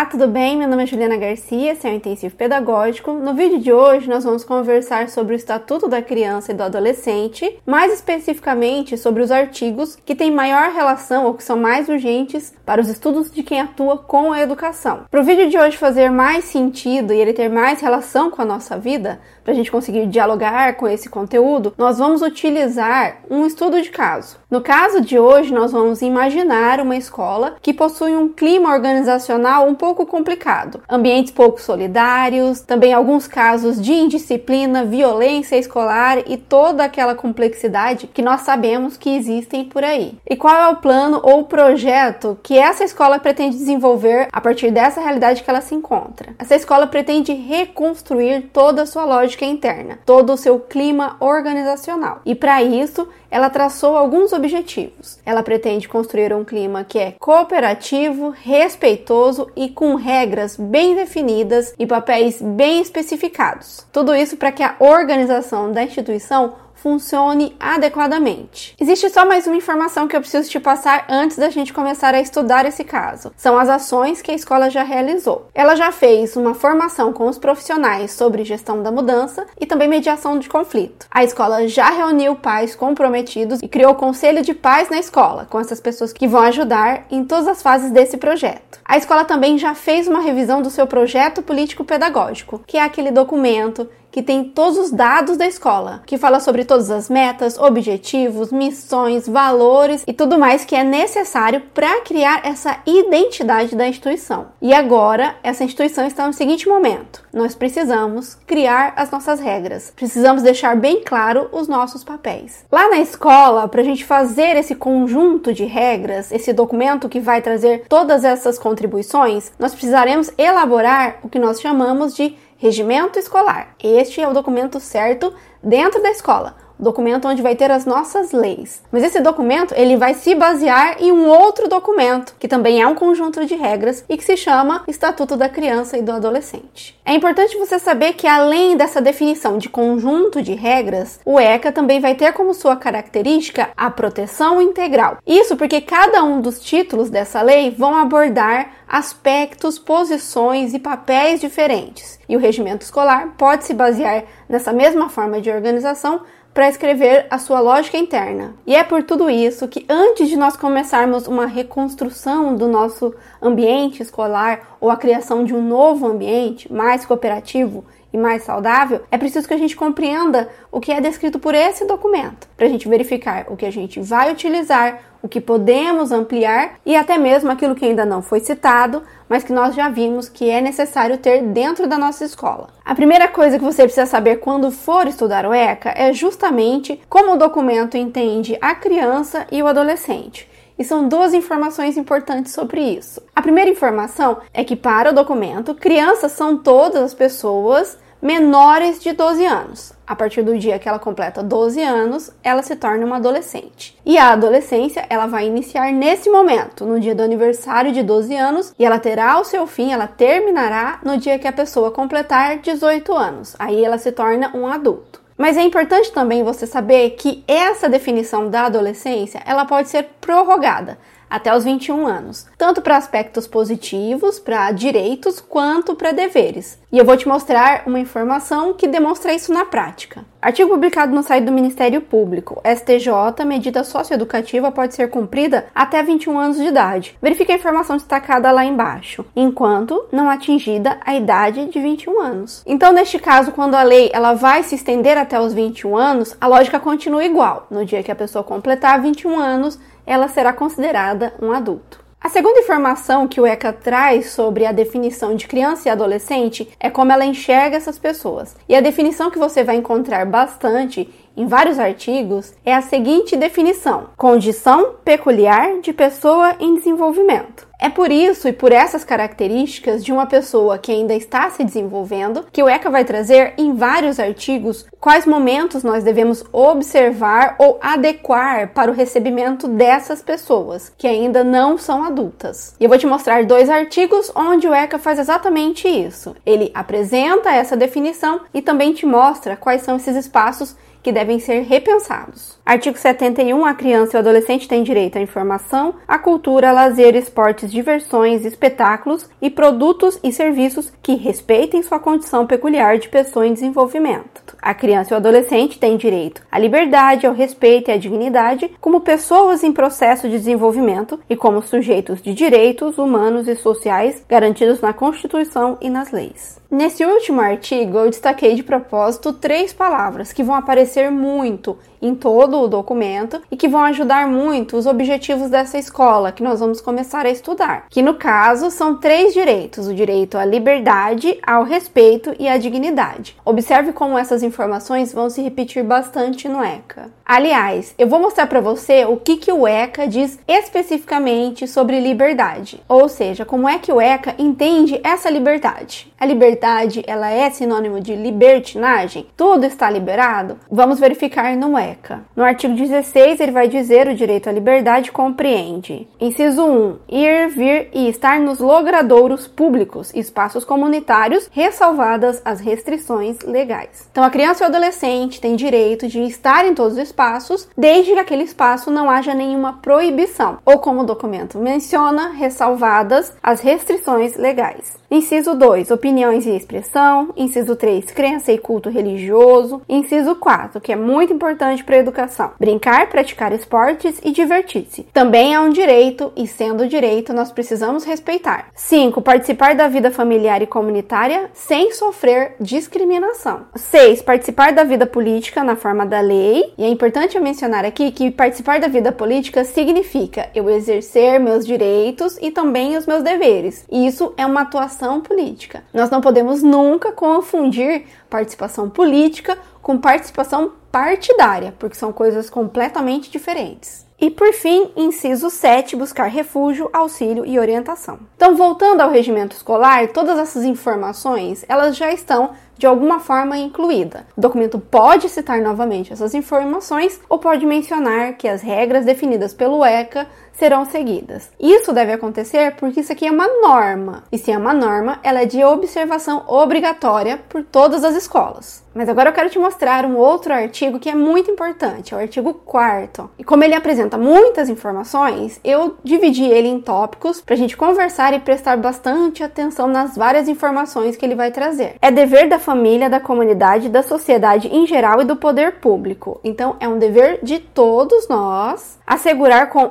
Olá, tudo bem? Meu nome é Juliana Garcia, esse é o Intensivo Pedagógico. No vídeo de hoje, nós vamos conversar sobre o Estatuto da Criança e do Adolescente, mais especificamente sobre os artigos que têm maior relação ou que são mais urgentes para os estudos de quem atua com a educação. Para o vídeo de hoje fazer mais sentido e ele ter mais relação com a nossa vida, para a gente conseguir dialogar com esse conteúdo, nós vamos utilizar um estudo de caso. No caso de hoje, nós vamos imaginar uma escola que possui um clima organizacional um pouco complicado, ambientes pouco solidários, também alguns casos de indisciplina, violência escolar e toda aquela complexidade que nós sabemos que existem por aí. E qual é o plano ou projeto que essa escola pretende desenvolver a partir dessa realidade que ela se encontra? Essa escola pretende reconstruir toda a sua lógica interna, todo o seu clima organizacional. E para isso, ela traçou alguns objetivos. Ela pretende construir um clima que é cooperativo, respeitoso e com regras bem definidas e papéis bem especificados. Tudo isso para que a organização da instituição funcione adequadamente. Existe só mais uma informação que eu preciso te passar antes da gente começar a estudar esse caso. São as ações que a escola já realizou. Ela já fez uma formação com os profissionais sobre gestão da mudança e também mediação de conflito. A escola já reuniu pais comprometidos e criou o conselho de pais na escola, com essas pessoas que vão ajudar em todas as fases desse projeto. A escola também já fez uma revisão do seu projeto político pedagógico, que é aquele documento que tem todos os dados da escola, que fala sobre todas as metas, objetivos, missões, valores e tudo mais que é necessário para criar essa identidade da instituição. E agora, essa instituição está no seguinte momento: nós precisamos criar as nossas regras, precisamos deixar bem claro os nossos papéis. Lá na escola, para a gente fazer esse conjunto de regras, esse documento que vai trazer todas essas contribuições, nós precisaremos elaborar o que nós chamamos de Regimento escolar. Este é o documento certo dentro da escola, documento onde vai ter as nossas leis. Mas esse documento, ele vai se basear em um outro documento, que também é um conjunto de regras e que se chama Estatuto da Criança e do Adolescente. É importante você saber que além dessa definição de conjunto de regras, o ECA também vai ter como sua característica a proteção integral. Isso porque cada um dos títulos dessa lei vão abordar aspectos, posições e papéis diferentes. E o regimento escolar pode se basear nessa mesma forma de organização para escrever a sua lógica interna. E é por tudo isso que antes de nós começarmos uma reconstrução do nosso ambiente escolar ou a criação de um novo ambiente mais cooperativo e mais saudável, é preciso que a gente compreenda o que é descrito por esse documento, para a gente verificar o que a gente vai utilizar, o que podemos ampliar e até mesmo aquilo que ainda não foi citado, mas que nós já vimos que é necessário ter dentro da nossa escola. A primeira coisa que você precisa saber quando for estudar o ECA é justamente como o documento entende a criança e o adolescente. E são duas informações importantes sobre isso. A primeira informação é que, para o documento, crianças são todas as pessoas menores de 12 anos. A partir do dia que ela completa 12 anos, ela se torna uma adolescente. E a adolescência, ela vai iniciar nesse momento, no dia do aniversário de 12 anos, e ela terá o seu fim, ela terminará no dia que a pessoa completar 18 anos. Aí ela se torna um adulto. Mas é importante também você saber que essa definição da adolescência, ela pode ser prorrogada até os 21 anos, tanto para aspectos positivos, para direitos, quanto para deveres. E eu vou te mostrar uma informação que demonstra isso na prática. Artigo publicado no site do Ministério Público, STJ, medida socioeducativa pode ser cumprida até 21 anos de idade. Verifique a informação destacada lá embaixo, enquanto não atingida a idade de 21 anos. Então, neste caso, quando a lei ela vai se estender até os 21 anos, a lógica continua igual. No dia que a pessoa completar 21 anos, ela será considerada um adulto. A segunda informação que o ECA traz sobre a definição de criança e adolescente é como ela enxerga essas pessoas. E a definição que você vai encontrar bastante em vários artigos é a seguinte definição: condição peculiar de pessoa em desenvolvimento. É por isso e por essas características de uma pessoa que ainda está se desenvolvendo que o ECA vai trazer em vários artigos quais momentos nós devemos observar ou adequar para o recebimento dessas pessoas que ainda não são adultas. E eu vou te mostrar dois artigos onde o ECA faz exatamente isso. Ele apresenta essa definição e também te mostra quais são esses espaços que devem ser repensados. Artigo 71. A criança e o adolescente têm direito à informação, à cultura, lazer, esportes, diversões, espetáculos e produtos e serviços que respeitem sua condição peculiar de pessoa em desenvolvimento. A criança e o adolescente têm direito à liberdade, ao respeito e à dignidade como pessoas em processo de desenvolvimento e como sujeitos de direitos humanos e sociais garantidos na Constituição e nas leis. Nesse último artigo, eu destaquei de propósito três palavras que vão aparecer muito em todo o documento e que vão ajudar muito os objetivos dessa escola que nós vamos começar a estudar. Que no caso são três direitos: o direito à liberdade, ao respeito e à dignidade. Observe como essas informações vão se repetir bastante no ECA. Aliás, eu vou mostrar para você o que, que o ECA diz especificamente sobre liberdade, ou seja, como é que o ECA entende essa liberdade. A liberdade ela é sinônimo de libertinagem? Tudo está liberado? Vamos verificar no ECA. No artigo 16, ele vai dizer o direito à liberdade compreende. Inciso 1. Ir, vir e estar nos logradouros públicos, espaços comunitários, ressalvadas as restrições legais. Então, a criança e o adolescente têm direito de estar em todos os espaços, desde que aquele espaço não haja nenhuma proibição, ou como o documento menciona, ressalvadas as restrições legais. Inciso 2, opiniões e expressão. Inciso 3, crença e culto religioso. Inciso 4, que é muito importante para a educação, brincar, praticar esportes e divertir-se. Também é um direito e sendo direito nós precisamos respeitar. 5, participar da vida familiar e comunitária sem sofrer discriminação. 6, participar da vida política na forma da lei. E é importante eu mencionar aqui que participar da vida política significa eu exercer meus direitos e também os meus deveres. Isso é uma atuação política. Nós não podemos nunca confundir participação política com participação partidária, porque são coisas completamente diferentes. E por fim, inciso 7, buscar refúgio, auxílio e orientação. Então, voltando ao regimento escolar, todas essas informações, elas já estão de alguma forma incluída. O documento pode citar novamente essas informações ou pode mencionar que as regras definidas pelo ECA serão seguidas. Isso deve acontecer porque isso aqui é uma norma. E se é uma norma, ela é de observação obrigatória por todas as escolas. Mas agora eu quero te mostrar um outro artigo que é muito importante, é o artigo 4 E como ele apresenta muitas informações, eu dividi ele em tópicos para a gente conversar e prestar bastante atenção nas várias informações que ele vai trazer. É dever da família, da comunidade, da sociedade em geral e do poder público. Então, é um dever de todos nós assegurar com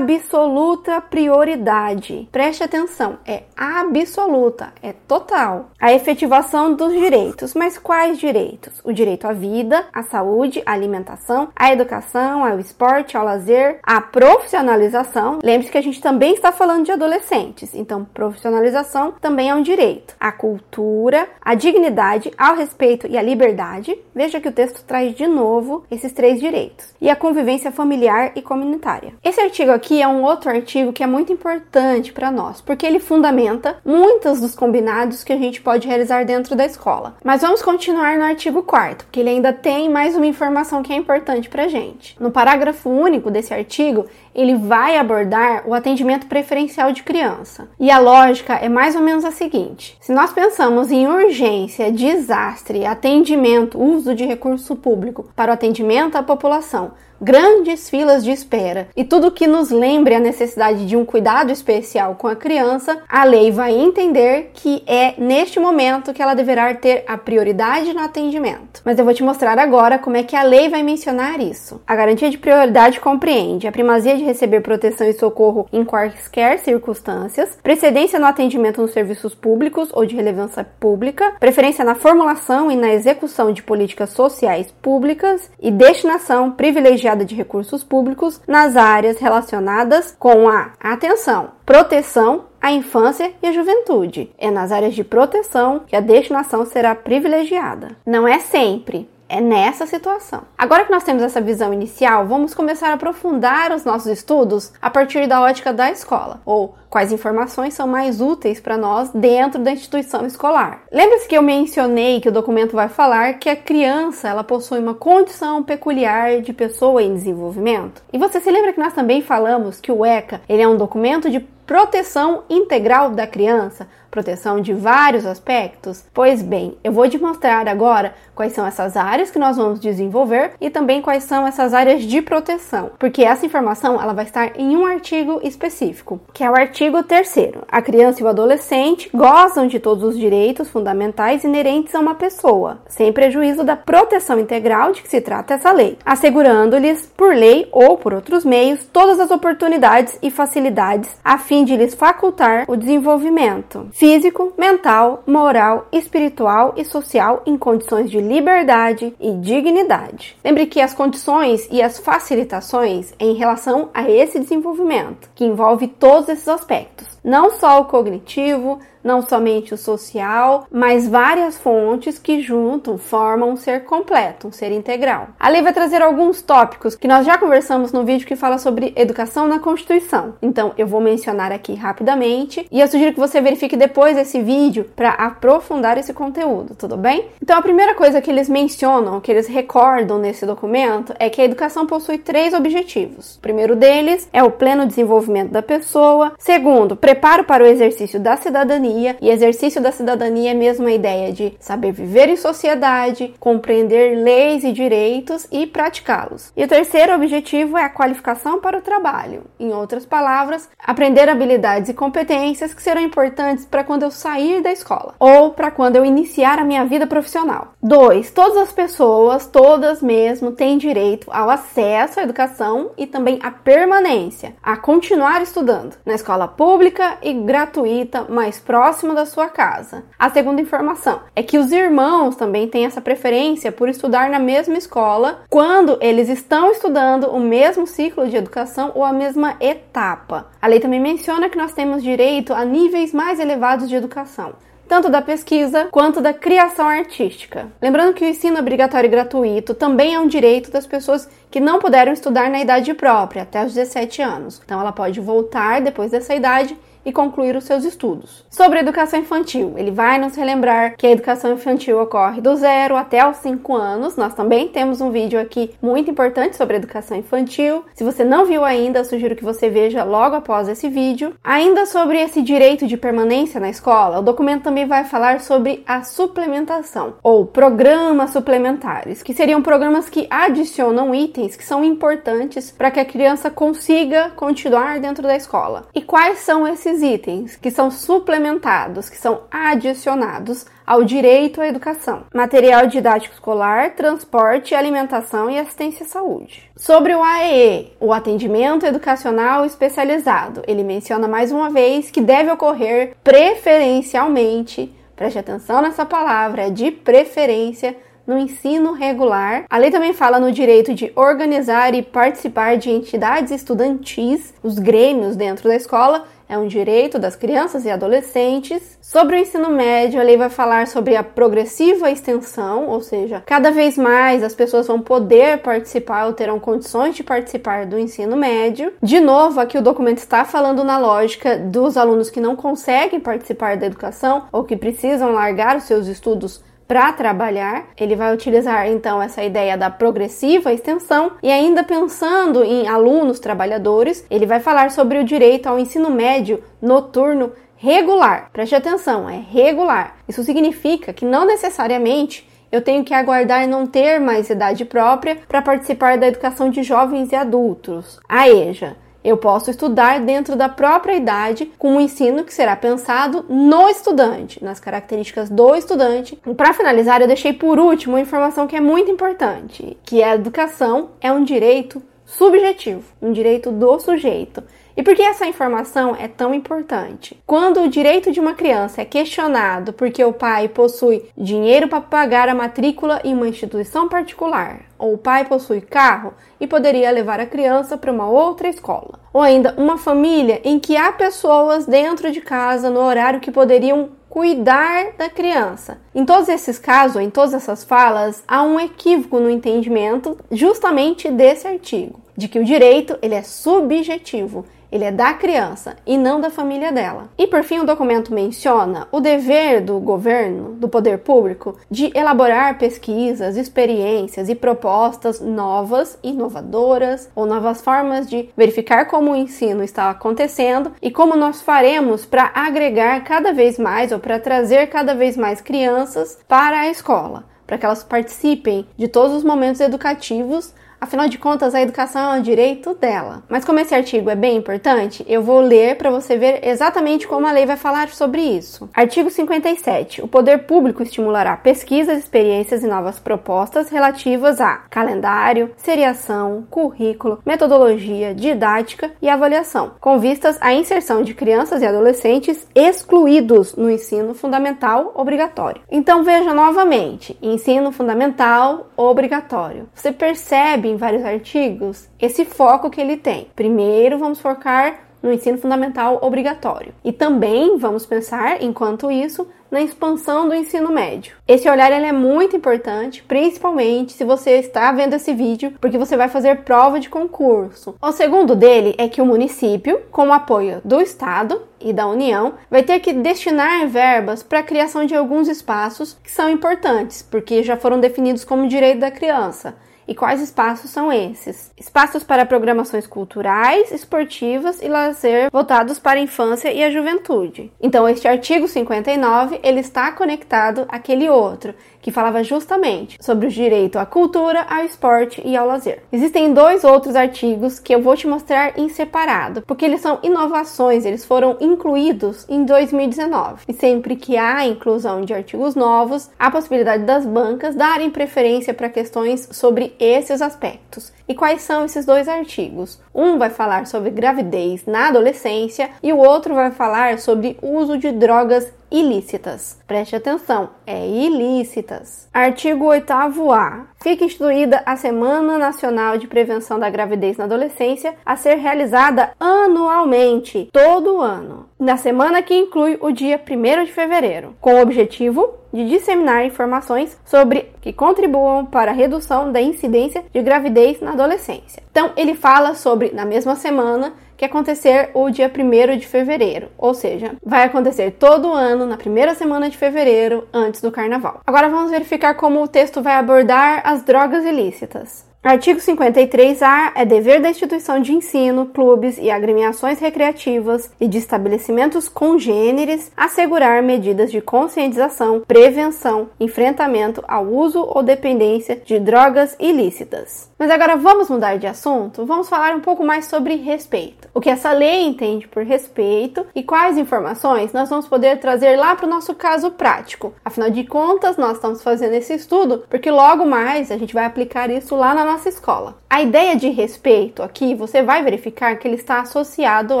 absoluta prioridade. Preste atenção, é absoluta, é total. A efetivação dos direitos. Mas quais direitos? O direito à vida, à saúde, à alimentação, à educação, ao esporte, ao lazer, à profissionalização. Lembre-se que a gente também está falando de adolescentes, então profissionalização também é um direito. A cultura, a dignidade ao respeito e à liberdade. Veja que o texto traz de novo esses três direitos. E a convivência familiar e comunitária. Esse artigo aqui é um outro artigo que é muito importante para nós, porque ele fundamenta muitos dos combinados que a gente pode realizar dentro da escola. Mas vamos continuar no artigo 4 porque ele ainda tem mais uma informação que é importante para gente. No parágrafo único desse artigo, ele vai abordar o atendimento preferencial de criança. E a lógica é mais ou menos a seguinte: se nós pensamos em urgência, desastre, atendimento, uso de recurso público para o atendimento à população, grandes filas de espera e tudo que nos lembre a necessidade de um cuidado especial com a criança, a lei vai entender que é neste momento que ela deverá ter a prioridade no atendimento. Mas eu vou te mostrar agora como é que a lei vai mencionar isso. A garantia de prioridade compreende a primazia de receber proteção e socorro em quaisquer circunstâncias, precedência no atendimento nos serviços públicos ou de relevância pública, preferência na formulação e na execução de políticas sociais públicas e destinação privilegiada de recursos públicos nas áreas relacionadas com a atenção, proteção à infância e à juventude. É nas áreas de proteção que a destinação será privilegiada. Não é sempre, é nessa situação. Agora que nós temos essa visão inicial, vamos começar a aprofundar os nossos estudos a partir da ótica da escola, ou quais informações são mais úteis para nós dentro da instituição escolar. Lembra-se que eu mencionei que o documento vai falar que a criança ela possui uma condição peculiar de pessoa em desenvolvimento? E você se lembra que nós também falamos que o ECA ele é um documento de proteção integral da criança, proteção de vários aspectos? Pois bem, eu vou te mostrar agora quais são essas áreas que nós vamos desenvolver e também quais são essas áreas de proteção, porque essa informação ela vai estar em um artigo específico, que é o artigo 3 A criança e o adolescente gozam de todos os direitos fundamentais inerentes a uma pessoa, sem prejuízo da proteção integral de que se trata essa lei, assegurando-lhes por lei ou por outros meios todas as oportunidades e facilidades a fim de lhes facultar o desenvolvimento físico, mental, moral, espiritual e social em condições de liberdade e dignidade. Lembre que as condições e as facilitações em relação a esse desenvolvimento, que envolve todos esses aspectos, não só o cognitivo, não somente o social, mas várias fontes que juntam formam um ser completo, um ser integral. A lei vai trazer alguns tópicos que nós já conversamos no vídeo que fala sobre educação na Constituição. Então, eu vou mencionar aqui rapidamente e eu sugiro que você verifique depois esse vídeo para aprofundar esse conteúdo, tudo bem? Então, a primeira coisa que eles mencionam, que eles recordam nesse documento, é que a educação possui três objetivos. O primeiro deles é o pleno desenvolvimento da pessoa. Segundo, preparo para o exercício da cidadania cidadania, e exercício da cidadania é mesmo a ideia de saber viver em sociedade, compreender leis e direitos e praticá-los. E o terceiro objetivo é a qualificação para o trabalho. Em outras palavras, aprender habilidades e competências que serão importantes para quando eu sair da escola ou para quando eu iniciar a minha vida profissional. 2. Todas as pessoas, todas mesmo, têm direito ao acesso à educação e também à permanência, a continuar estudando na escola pública e gratuita mais próxima próximo da sua casa. A segunda informação é que os irmãos também têm essa preferência por estudar na mesma escola quando eles estão estudando o mesmo ciclo de educação ou a mesma etapa. A lei também menciona que nós temos direito a níveis mais elevados de educação tanto da pesquisa quanto da criação artística. Lembrando que o ensino obrigatório e gratuito também é um direito das pessoas que não puderam estudar na idade própria, até os 17 anos. Então ela pode voltar depois dessa idade e concluir os seus estudos. Sobre a educação infantil, ele vai nos relembrar que a educação infantil ocorre do zero até os 5 anos. Nós também temos um vídeo aqui muito importante sobre a educação infantil. Se você não viu ainda, sugiro que você veja logo após esse vídeo. Ainda sobre esse direito de permanência na escola, o documento também vai falar sobre a suplementação ou programas suplementares, que seriam programas que adicionam itens que são importantes para que a criança consiga continuar dentro da escola. E quais são esses esses itens que são suplementados, que são adicionados ao direito à educação: material didático escolar, transporte, alimentação e assistência à saúde. Sobre o AEE, o atendimento educacional especializado, ele menciona mais uma vez que deve ocorrer preferencialmente, preste atenção nessa palavra, de preferência no ensino regular. A lei também fala no direito de organizar e participar de entidades estudantis, os grêmios dentro da escola, é um direito das crianças e adolescentes. Sobre o ensino médio, a lei vai falar sobre a progressiva extensão, ou seja, cada vez mais as pessoas vão poder participar ou terão condições de participar do ensino médio. De novo, aqui o documento está falando na lógica dos alunos que não conseguem participar da educação ou que precisam largar os seus estudos para trabalhar. Ele vai utilizar então essa ideia da progressiva extensão e ainda pensando em alunos trabalhadores, ele vai falar sobre o direito ao ensino médio noturno regular. Preste atenção, é regular. Isso significa que não necessariamente eu tenho que aguardar não ter mais idade própria para participar da educação de jovens e adultos. A EJA eu posso estudar dentro da própria idade com um ensino que será pensado no estudante, nas características do estudante. Para finalizar, eu deixei por último uma informação que é muito importante, que a educação é um direito subjetivo, um direito do sujeito. E por que essa informação é tão importante? Quando o direito de uma criança é questionado porque o pai possui dinheiro para pagar a matrícula em uma instituição particular, ou o pai possui carro e poderia levar a criança para uma outra escola, ou ainda uma família em que há pessoas dentro de casa no horário que poderiam cuidar da criança. Em todos esses casos, em todas essas falas, há um equívoco no entendimento justamente desse artigo, de que o direito ele é subjetivo ele é da criança e não da família dela. E por fim, o documento menciona o dever do governo, do poder público, de elaborar pesquisas, experiências e propostas novas, inovadoras ou novas formas de verificar como o ensino está acontecendo e como nós faremos para agregar cada vez mais ou para trazer cada vez mais crianças para a escola, para que elas participem de todos os momentos educativos Afinal de contas, a educação é um direito dela. Mas como esse artigo é bem importante, eu vou ler para você ver exatamente como a lei vai falar sobre isso. Artigo 57. O poder público estimulará pesquisas, experiências e novas propostas relativas a calendário, seriação, currículo, metodologia, didática e avaliação, com vistas à inserção de crianças e adolescentes excluídos no ensino fundamental obrigatório. Então veja novamente, ensino fundamental obrigatório. Você percebe em vários artigos esse foco que ele tem. Primeiro, vamos focar no ensino fundamental obrigatório. E também vamos pensar, enquanto isso, na expansão do ensino médio. Esse olhar ele é muito importante, principalmente se você está vendo esse vídeo, porque você vai fazer prova de concurso. O segundo dele é que o município, com o apoio do Estado e da União, vai ter que destinar verbas para a criação de alguns espaços que são importantes, porque já foram definidos como direito da criança e quais espaços são esses? Espaços para programações culturais, esportivas e lazer voltados para a infância e a juventude. Então, este artigo 59, ele está conectado àquele outro, que falava justamente sobre o direito à cultura, ao esporte e ao lazer. Existem dois outros artigos que eu vou te mostrar em separado, porque eles são inovações, eles foram incluídos em 2019. E sempre que há inclusão de artigos novos, há possibilidade das bancas darem preferência para questões sobre esses aspectos. E quais são esses dois artigos? Um vai falar sobre gravidez na adolescência e o outro vai falar sobre uso de drogas ilícitas. Preste atenção, é ilícitas. Artigo 8A. Fica instituída a Semana Nacional de Prevenção da Gravidez na Adolescência a ser realizada anualmente, todo ano, na semana que inclui o dia 1 de fevereiro, com o objetivo de disseminar informações sobre que contribuam para a redução da incidência de gravidez na adolescência. Então, ele fala sobre, na mesma semana, que acontecer o dia 1 de fevereiro, ou seja, vai acontecer todo ano na primeira semana de fevereiro antes do carnaval. Agora vamos verificar como o texto vai abordar as drogas ilícitas. Artigo 53A é dever da instituição de ensino, clubes e agremiações recreativas e de estabelecimentos congêneres assegurar medidas de conscientização, prevenção, enfrentamento ao uso ou dependência de drogas ilícitas. Mas agora vamos mudar de assunto? Vamos falar um pouco mais sobre respeito. O que essa lei entende por respeito e quais informações nós vamos poder trazer lá para o nosso caso prático. Afinal de contas, nós estamos fazendo esse estudo porque logo mais a gente vai aplicar isso lá na nossa escola. A ideia de respeito aqui, você vai verificar que ele está associado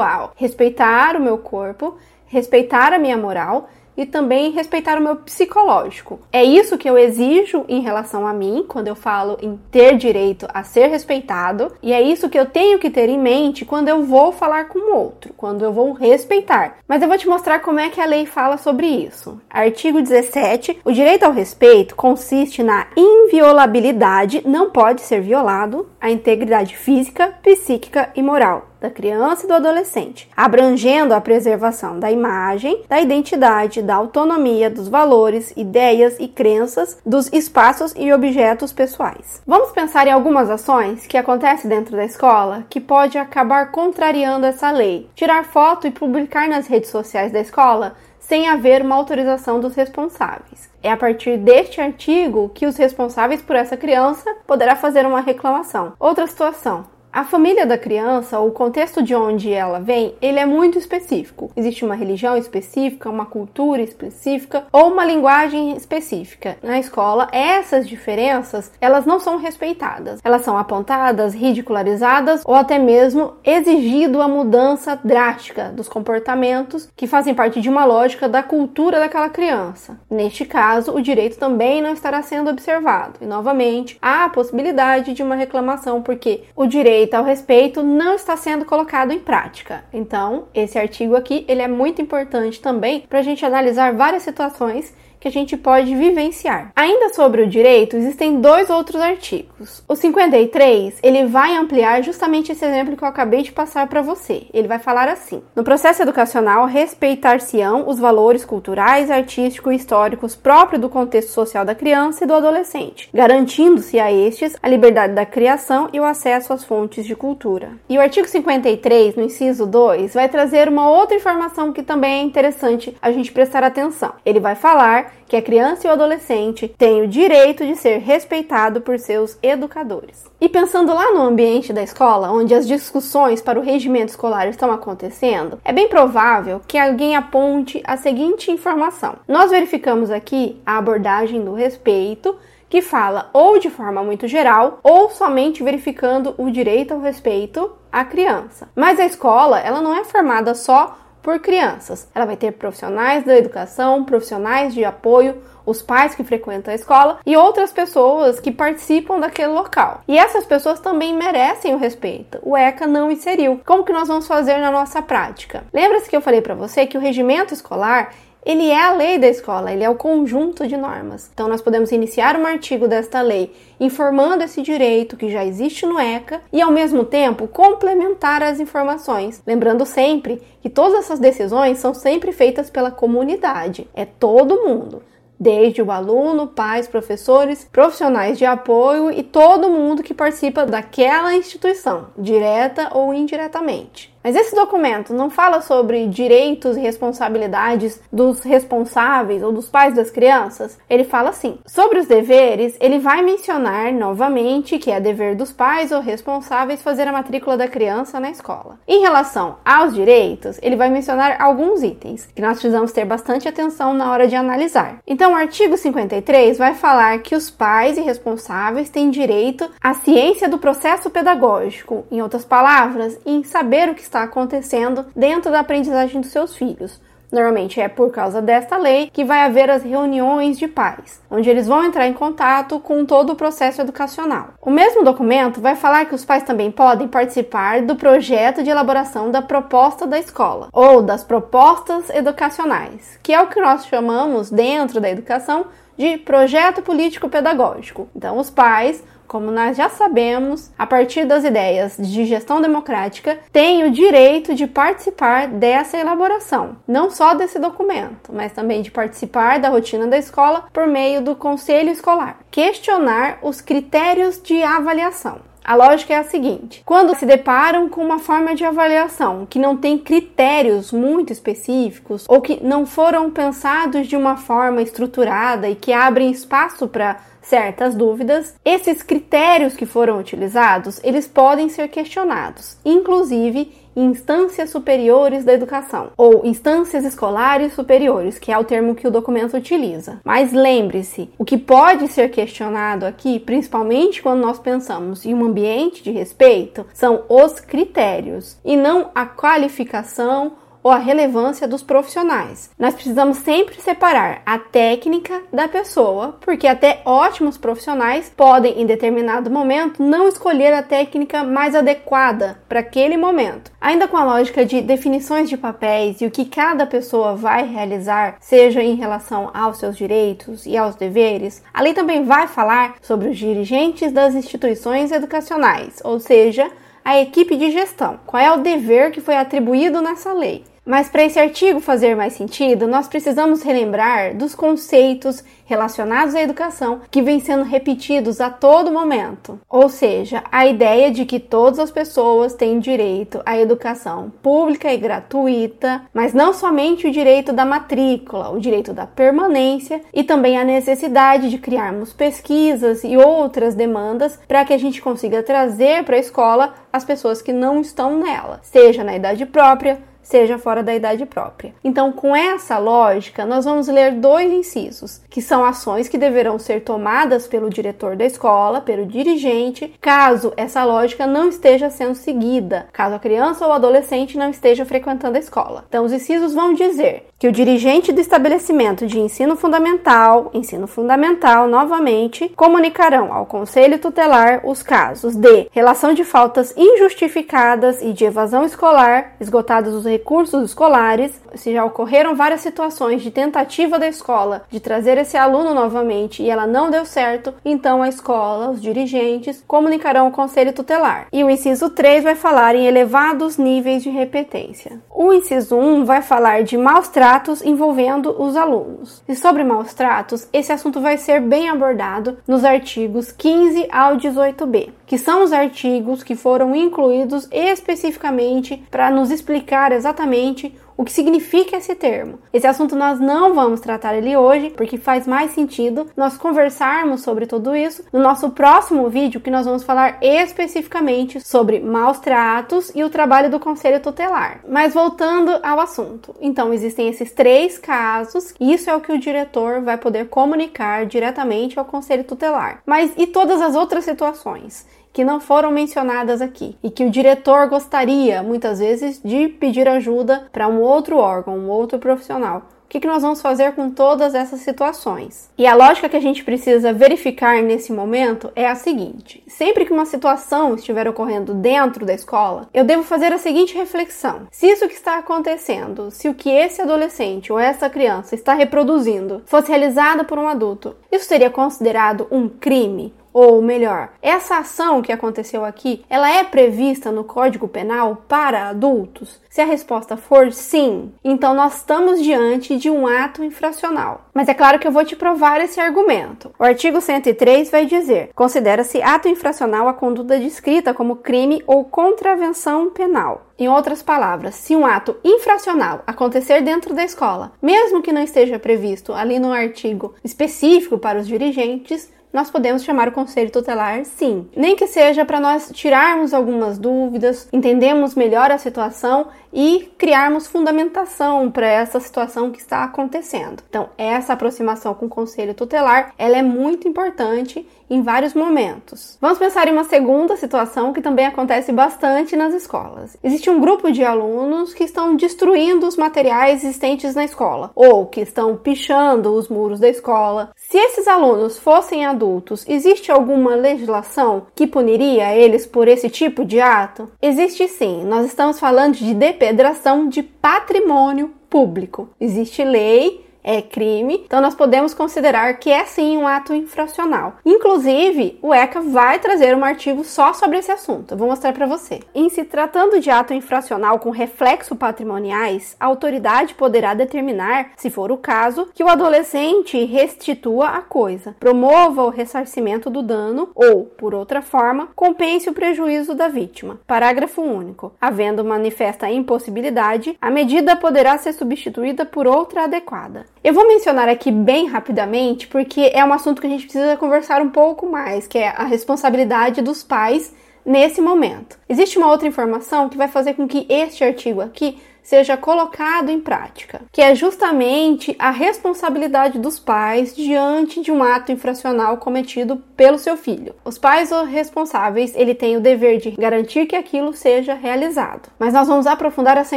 ao respeitar o meu corpo, respeitar a minha moral e também respeitar o meu psicológico. É isso que eu exijo em relação a mim quando eu falo em ter direito a ser respeitado, e é isso que eu tenho que ter em mente quando eu vou falar com o outro, quando eu vou respeitar. Mas eu vou te mostrar como é que a lei fala sobre isso. Artigo 17: o direito ao respeito consiste na inviolabilidade, não pode ser violado, a integridade física, psíquica e moral da criança e do adolescente, abrangendo a preservação da imagem, da identidade, da autonomia, dos valores, ideias e crenças, dos espaços e objetos pessoais. Vamos pensar em algumas ações que acontecem dentro da escola que pode acabar contrariando essa lei. Tirar foto e publicar nas redes sociais da escola sem haver uma autorização dos responsáveis. É a partir deste artigo que os responsáveis por essa criança poderá fazer uma reclamação. Outra situação, a família da criança, o contexto de onde ela vem, ele é muito específico. Existe uma religião específica, uma cultura específica ou uma linguagem específica. Na escola, essas diferenças, elas não são respeitadas. Elas são apontadas, ridicularizadas ou até mesmo exigido a mudança drástica dos comportamentos que fazem parte de uma lógica da cultura daquela criança. Neste caso, o direito também não estará sendo observado. E novamente, há a possibilidade de uma reclamação porque o direito direito ao respeito não está sendo colocado em prática. Então, esse artigo aqui ele é muito importante também para a gente analisar várias situações que a gente pode vivenciar. Ainda sobre o direito, existem dois outros artigos. O 53, ele vai ampliar justamente esse exemplo que eu acabei de passar para você. Ele vai falar assim: No processo educacional, respeitar-se-ão os valores culturais, artísticos e históricos próprios do contexto social da criança e do adolescente, garantindo-se a estes a liberdade da criação e o acesso às fontes de cultura. E o artigo 53, no inciso 2, vai trazer uma outra informação que também é interessante a gente prestar atenção. Ele vai falar que a criança e o adolescente têm o direito de ser respeitado por seus educadores. E pensando lá no ambiente da escola, onde as discussões para o regimento escolar estão acontecendo, é bem provável que alguém aponte a seguinte informação: Nós verificamos aqui a abordagem do respeito que fala ou de forma muito geral ou somente verificando o direito ao respeito à criança. Mas a escola, ela não é formada só por crianças. Ela vai ter profissionais da educação, profissionais de apoio, os pais que frequentam a escola e outras pessoas que participam daquele local. E essas pessoas também merecem o respeito. O ECA não inseriu. Como que nós vamos fazer na nossa prática? Lembra-se que eu falei para você que o regimento escolar ele é a lei da escola, ele é o conjunto de normas. Então, nós podemos iniciar um artigo desta lei informando esse direito que já existe no ECA e, ao mesmo tempo, complementar as informações. Lembrando sempre que todas essas decisões são sempre feitas pela comunidade, é todo mundo desde o aluno, pais, professores, profissionais de apoio e todo mundo que participa daquela instituição, direta ou indiretamente. Mas esse documento não fala sobre direitos e responsabilidades dos responsáveis ou dos pais das crianças. Ele fala assim: sobre os deveres, ele vai mencionar novamente que é dever dos pais ou responsáveis fazer a matrícula da criança na escola. Em relação aos direitos, ele vai mencionar alguns itens que nós precisamos ter bastante atenção na hora de analisar. Então, o artigo 53 vai falar que os pais e responsáveis têm direito à ciência do processo pedagógico, em outras palavras, em saber o que está acontecendo dentro da aprendizagem dos seus filhos. Normalmente é por causa desta lei que vai haver as reuniões de pais, onde eles vão entrar em contato com todo o processo educacional. O mesmo documento vai falar que os pais também podem participar do projeto de elaboração da proposta da escola ou das propostas educacionais, que é o que nós chamamos dentro da educação de projeto político pedagógico. Então, os pais como nós já sabemos, a partir das ideias de gestão democrática, tem o direito de participar dessa elaboração, não só desse documento, mas também de participar da rotina da escola por meio do conselho escolar. Questionar os critérios de avaliação. A lógica é a seguinte: quando se deparam com uma forma de avaliação que não tem critérios muito específicos ou que não foram pensados de uma forma estruturada e que abrem espaço para certas dúvidas, esses critérios que foram utilizados, eles podem ser questionados, inclusive instâncias superiores da educação, ou instâncias escolares superiores, que é o termo que o documento utiliza. Mas lembre-se, o que pode ser questionado aqui, principalmente quando nós pensamos em um ambiente de respeito, são os critérios e não a qualificação ou a relevância dos profissionais. Nós precisamos sempre separar a técnica da pessoa, porque até ótimos profissionais podem, em determinado momento, não escolher a técnica mais adequada para aquele momento. Ainda com a lógica de definições de papéis e o que cada pessoa vai realizar, seja em relação aos seus direitos e aos deveres, a lei também vai falar sobre os dirigentes das instituições educacionais, ou seja, a equipe de gestão. Qual é o dever que foi atribuído nessa lei? Mas para esse artigo fazer mais sentido, nós precisamos relembrar dos conceitos relacionados à educação que vêm sendo repetidos a todo momento. Ou seja, a ideia de que todas as pessoas têm direito à educação pública e gratuita, mas não somente o direito da matrícula, o direito da permanência e também a necessidade de criarmos pesquisas e outras demandas para que a gente consiga trazer para a escola as pessoas que não estão nela, seja na idade própria, seja fora da idade própria. Então, com essa lógica, nós vamos ler dois incisos, que são ações que deverão ser tomadas pelo diretor da escola, pelo dirigente, caso essa lógica não esteja sendo seguida, caso a criança ou adolescente não esteja frequentando a escola. Então, os incisos vão dizer que o dirigente do estabelecimento de ensino fundamental, ensino fundamental, novamente, comunicarão ao conselho tutelar os casos de relação de faltas injustificadas e de evasão escolar, esgotados os recursos escolares, se já ocorreram várias situações de tentativa da escola de trazer esse aluno novamente e ela não deu certo, então a escola, os dirigentes, comunicarão ao conselho tutelar. E o inciso 3 vai falar em elevados níveis de repetência. O inciso 1 vai falar de maus tratos envolvendo os alunos. E sobre maus tratos, esse assunto vai ser bem abordado nos artigos 15 ao 18b, que são os artigos que foram incluídos especificamente para nos explicar exatamente o que significa esse termo. Esse assunto nós não vamos tratar ele hoje, porque faz mais sentido nós conversarmos sobre tudo isso no nosso próximo vídeo, que nós vamos falar especificamente sobre maus tratos e o trabalho do conselho tutelar. Mas voltando ao assunto, então existem esses três casos, e isso é o que o diretor vai poder comunicar diretamente ao conselho tutelar. Mas e todas as outras situações? Que não foram mencionadas aqui e que o diretor gostaria muitas vezes de pedir ajuda para um outro órgão, um outro profissional. O que, nós vamos fazer com todas essas situações? E a lógica que a gente precisa verificar nesse momento é a seguinte: sempre que uma situação estiver ocorrendo dentro da escola, eu devo fazer a seguinte reflexão: se isso que está acontecendo, se o que esse adolescente ou essa criança está reproduzindo fosse realizado por um adulto, isso seria considerado um crime? Ou melhor, essa ação que aconteceu aqui, ela é prevista no Código Penal para adultos? Se a resposta for sim, então nós estamos diante de um ato infracional. Mas é claro que eu vou te provar esse argumento. O artigo 103 vai dizer: considera-se ato infracional a conduta descrita como crime ou contravenção penal. Em outras palavras, se um ato infracional acontecer dentro da escola, mesmo que não esteja previsto ali no artigo específico para os dirigentes, nós podemos chamar o conselho tutelar sim. Nem que seja para nós tirarmos algumas dúvidas, entendermos melhor a situação e criarmos fundamentação para essa situação que está acontecendo. Então, essa aproximação com o conselho tutelar, ela é muito importante em vários momentos. Vamos pensar em uma segunda situação que também acontece bastante nas escolas. Existe um grupo de alunos que estão destruindo os materiais existentes na escola ou que estão pichando os muros da escola. Se esses alunos fossem adultos, existe alguma legislação que puniria eles por esse tipo de ato? Existe sim. Nós estamos falando de depedração de patrimônio público. Existe lei é crime, então nós podemos considerar que é sim um ato infracional. Inclusive, o ECA vai trazer um artigo só sobre esse assunto. Eu vou mostrar para você. Em se tratando de ato infracional com reflexo patrimoniais, a autoridade poderá determinar, se for o caso, que o adolescente restitua a coisa, promova o ressarcimento do dano ou, por outra forma, compense o prejuízo da vítima. Parágrafo único. Havendo manifesta impossibilidade, a medida poderá ser substituída por outra adequada. Eu vou mencionar aqui bem rapidamente porque é um assunto que a gente precisa conversar um pouco mais, que é a responsabilidade dos pais nesse momento. Existe uma outra informação que vai fazer com que este artigo aqui seja colocado em prática, que é justamente a responsabilidade dos pais diante de um ato infracional cometido pelo seu filho. Os pais ou responsáveis, ele tem o dever de garantir que aquilo seja realizado. Mas nós vamos aprofundar essa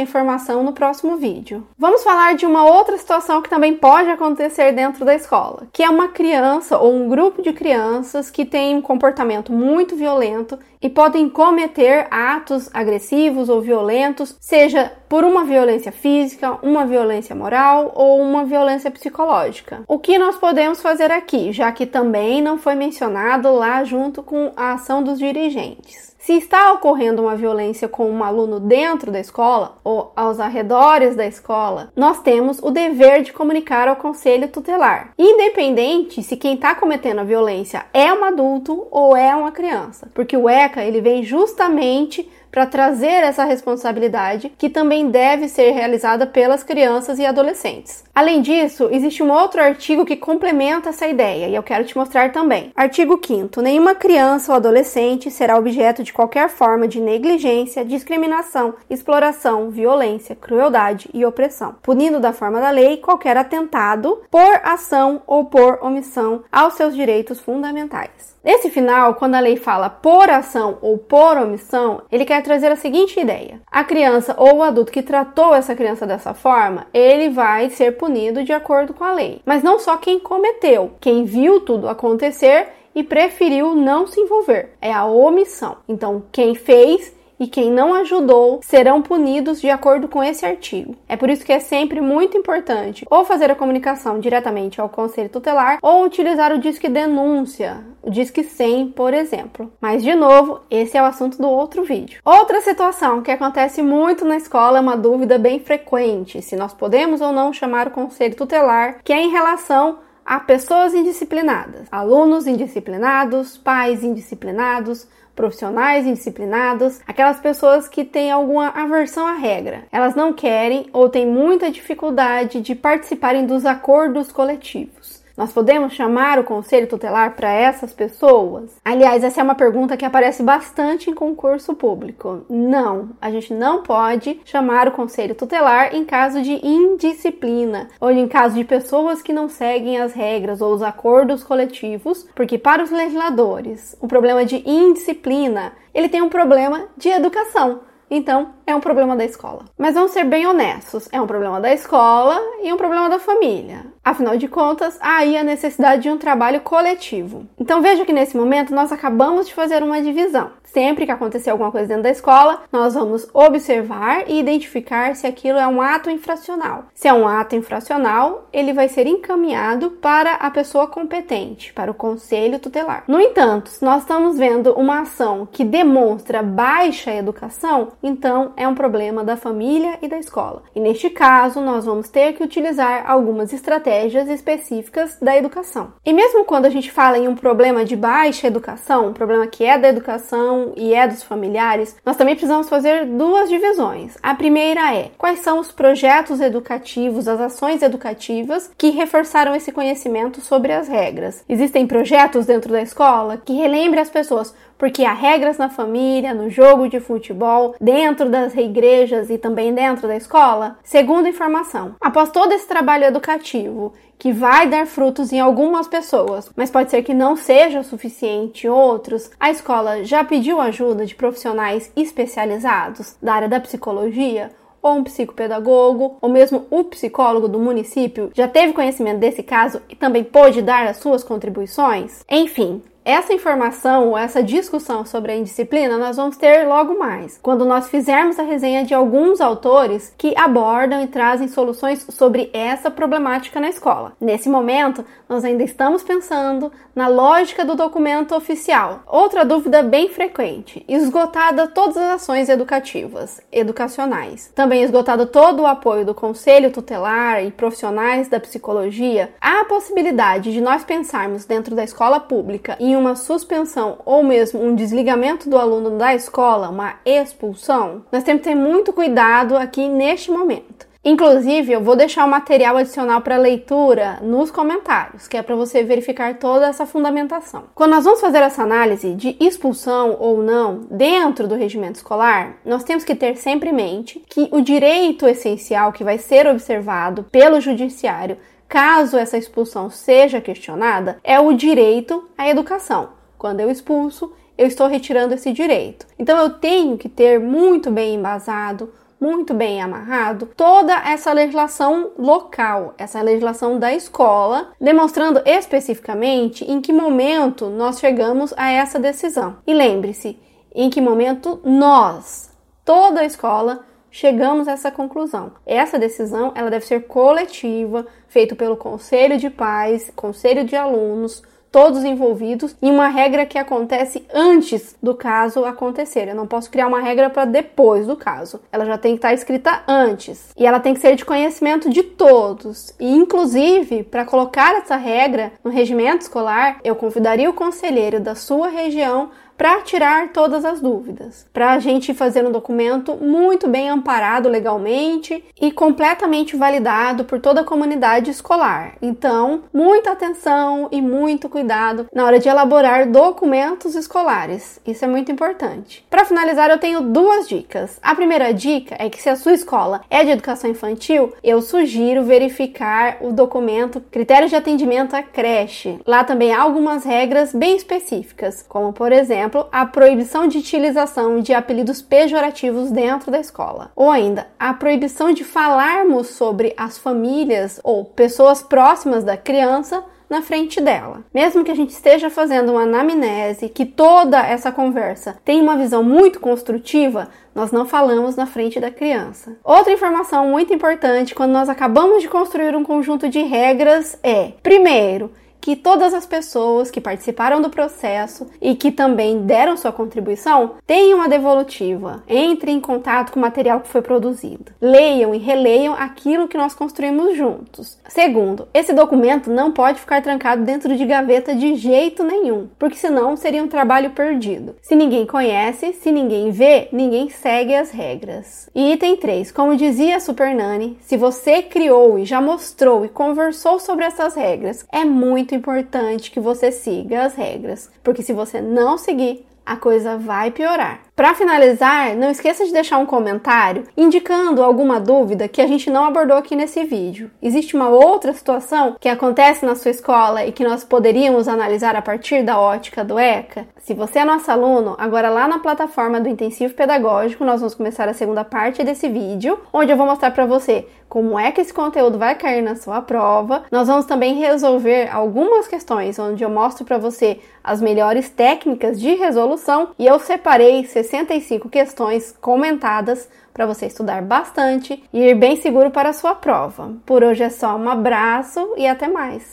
informação no próximo vídeo. Vamos falar de uma outra situação que também pode acontecer dentro da escola, que é uma criança ou um grupo de crianças que tem um comportamento muito violento e podem cometer atos agressivos ou violentos, seja por uma violência física, uma violência moral ou uma violência psicológica. O que nós podemos fazer aqui, já que também não foi mencionado lá junto com a ação dos dirigentes? Se está ocorrendo uma violência com um aluno dentro da escola ou aos arredores da escola, nós temos o dever de comunicar ao conselho tutelar, independente se quem está cometendo a violência é um adulto ou é uma criança, porque o ECA ele vem justamente para trazer essa responsabilidade que também deve ser realizada pelas crianças e adolescentes. Além disso, existe um outro artigo que complementa essa ideia e eu quero te mostrar também. Artigo 5 Nenhuma criança ou adolescente será objeto de qualquer forma de negligência, discriminação, exploração, violência, crueldade e opressão, punindo da forma da lei qualquer atentado por ação ou por omissão aos seus direitos fundamentais. Nesse final, quando a lei fala por ação ou por omissão, ele quer trazer a seguinte ideia: a criança ou o adulto que tratou essa criança dessa forma, ele vai ser punido de acordo com a lei. Mas não só quem cometeu, quem viu tudo acontecer e preferiu não se envolver. É a omissão. Então, quem fez e quem não ajudou serão punidos de acordo com esse artigo. É por isso que é sempre muito importante ou fazer a comunicação diretamente ao conselho tutelar ou utilizar o disque denúncia, o disque 100, por exemplo. Mas de novo, esse é o assunto do outro vídeo. Outra situação que acontece muito na escola é uma dúvida bem frequente, se nós podemos ou não chamar o conselho tutelar, que é em relação a pessoas indisciplinadas, alunos indisciplinados, pais indisciplinados, profissionais indisciplinados, aquelas pessoas que têm alguma aversão à regra. Elas não querem ou têm muita dificuldade de participarem dos acordos coletivos. Nós podemos chamar o conselho tutelar para essas pessoas? Aliás, essa é uma pergunta que aparece bastante em concurso público. Não, a gente não pode chamar o conselho tutelar em caso de indisciplina ou em caso de pessoas que não seguem as regras ou os acordos coletivos, porque para os legisladores, o problema de indisciplina, ele tem um problema de educação. Então, é um problema da escola. Mas vamos ser bem honestos: é um problema da escola e um problema da família. Afinal de contas, há aí a necessidade de um trabalho coletivo. Então veja que nesse momento nós acabamos de fazer uma divisão. Sempre que acontecer alguma coisa dentro da escola, nós vamos observar e identificar se aquilo é um ato infracional. Se é um ato infracional, ele vai ser encaminhado para a pessoa competente, para o conselho tutelar. No entanto, se nós estamos vendo uma ação que demonstra baixa educação, então é um problema da família e da escola. E neste caso, nós vamos ter que utilizar algumas estratégias específicas da educação. E mesmo quando a gente fala em um problema de baixa educação, um problema que é da educação e é dos familiares, nós também precisamos fazer duas divisões. A primeira é quais são os projetos educativos, as ações educativas que reforçaram esse conhecimento sobre as regras. Existem projetos dentro da escola que relembrem as pessoas porque há regras na família, no jogo de futebol, dentro das igrejas e também dentro da escola? Segunda informação: após todo esse trabalho educativo, que vai dar frutos em algumas pessoas, mas pode ser que não seja o suficiente em outros, a escola já pediu ajuda de profissionais especializados da área da psicologia ou um psicopedagogo, ou mesmo o psicólogo do município já teve conhecimento desse caso e também pôde dar as suas contribuições? Enfim, essa informação, essa discussão sobre a indisciplina, nós vamos ter logo mais, quando nós fizermos a resenha de alguns autores que abordam e trazem soluções sobre essa problemática na escola. Nesse momento, nós ainda estamos pensando na lógica do documento oficial. Outra dúvida bem frequente: esgotada todas as ações educativas, educacionais. Também esgotado todo o apoio do conselho tutelar e profissionais da psicologia, há a possibilidade de nós pensarmos dentro da escola pública em uma suspensão ou mesmo um desligamento do aluno da escola, uma expulsão. Nós temos que ter muito cuidado aqui neste momento. Inclusive, eu vou deixar o um material adicional para leitura nos comentários, que é para você verificar toda essa fundamentação. Quando nós vamos fazer essa análise de expulsão ou não dentro do regimento escolar, nós temos que ter sempre em mente que o direito essencial que vai ser observado pelo judiciário caso essa expulsão seja questionada é o direito à educação. Quando eu expulso, eu estou retirando esse direito. Então eu tenho que ter muito bem embasado muito bem amarrado toda essa legislação local, essa legislação da escola, demonstrando especificamente em que momento nós chegamos a essa decisão. E lembre-se, em que momento nós, toda a escola, chegamos a essa conclusão. Essa decisão ela deve ser coletiva, feita pelo conselho de pais, conselho de alunos, todos envolvidos, e uma regra que acontece antes do caso acontecer. Eu não posso criar uma regra para depois do caso. Ela já tem que estar escrita antes. E ela tem que ser de conhecimento de todos. E inclusive, para colocar essa regra no regimento escolar, eu convidaria o conselheiro da sua região para tirar todas as dúvidas, para a gente fazer um documento muito bem amparado legalmente e completamente validado por toda a comunidade escolar. Então, muita atenção e muito cuidado na hora de elaborar documentos escolares. Isso é muito importante. Para finalizar, eu tenho duas dicas. A primeira dica é que se a sua escola é de educação infantil, eu sugiro verificar o documento Critérios de Atendimento à Creche. Lá também há algumas regras bem específicas, como por exemplo, exemplo, a proibição de utilização de apelidos pejorativos dentro da escola, ou ainda a proibição de falarmos sobre as famílias ou pessoas próximas da criança na frente dela. Mesmo que a gente esteja fazendo uma anamnese, que toda essa conversa tem uma visão muito construtiva, nós não falamos na frente da criança. Outra informação muito importante quando nós acabamos de construir um conjunto de regras é: primeiro, que todas as pessoas que participaram do processo e que também deram sua contribuição tenham a devolutiva, entrem em contato com o material que foi produzido, leiam e releiam aquilo que nós construímos juntos. Segundo, esse documento não pode ficar trancado dentro de gaveta de jeito nenhum, porque senão seria um trabalho perdido. Se ninguém conhece, se ninguém vê, ninguém segue as regras. E item 3, como dizia a Super Nani, se você criou e já mostrou e conversou sobre essas regras, é muito muito importante que você siga as regras, porque se você não seguir, a coisa vai piorar. Para finalizar, não esqueça de deixar um comentário indicando alguma dúvida que a gente não abordou aqui nesse vídeo. Existe uma outra situação que acontece na sua escola e que nós poderíamos analisar a partir da ótica do ECA? Se você é nosso aluno, agora lá na plataforma do Intensivo Pedagógico, nós vamos começar a segunda parte desse vídeo, onde eu vou mostrar para você como é que esse conteúdo vai cair na sua prova. Nós vamos também resolver algumas questões onde eu mostro para você as melhores técnicas de resolução e eu separei 65 questões comentadas para você estudar bastante e ir bem seguro para a sua prova. Por hoje é só um abraço e até mais.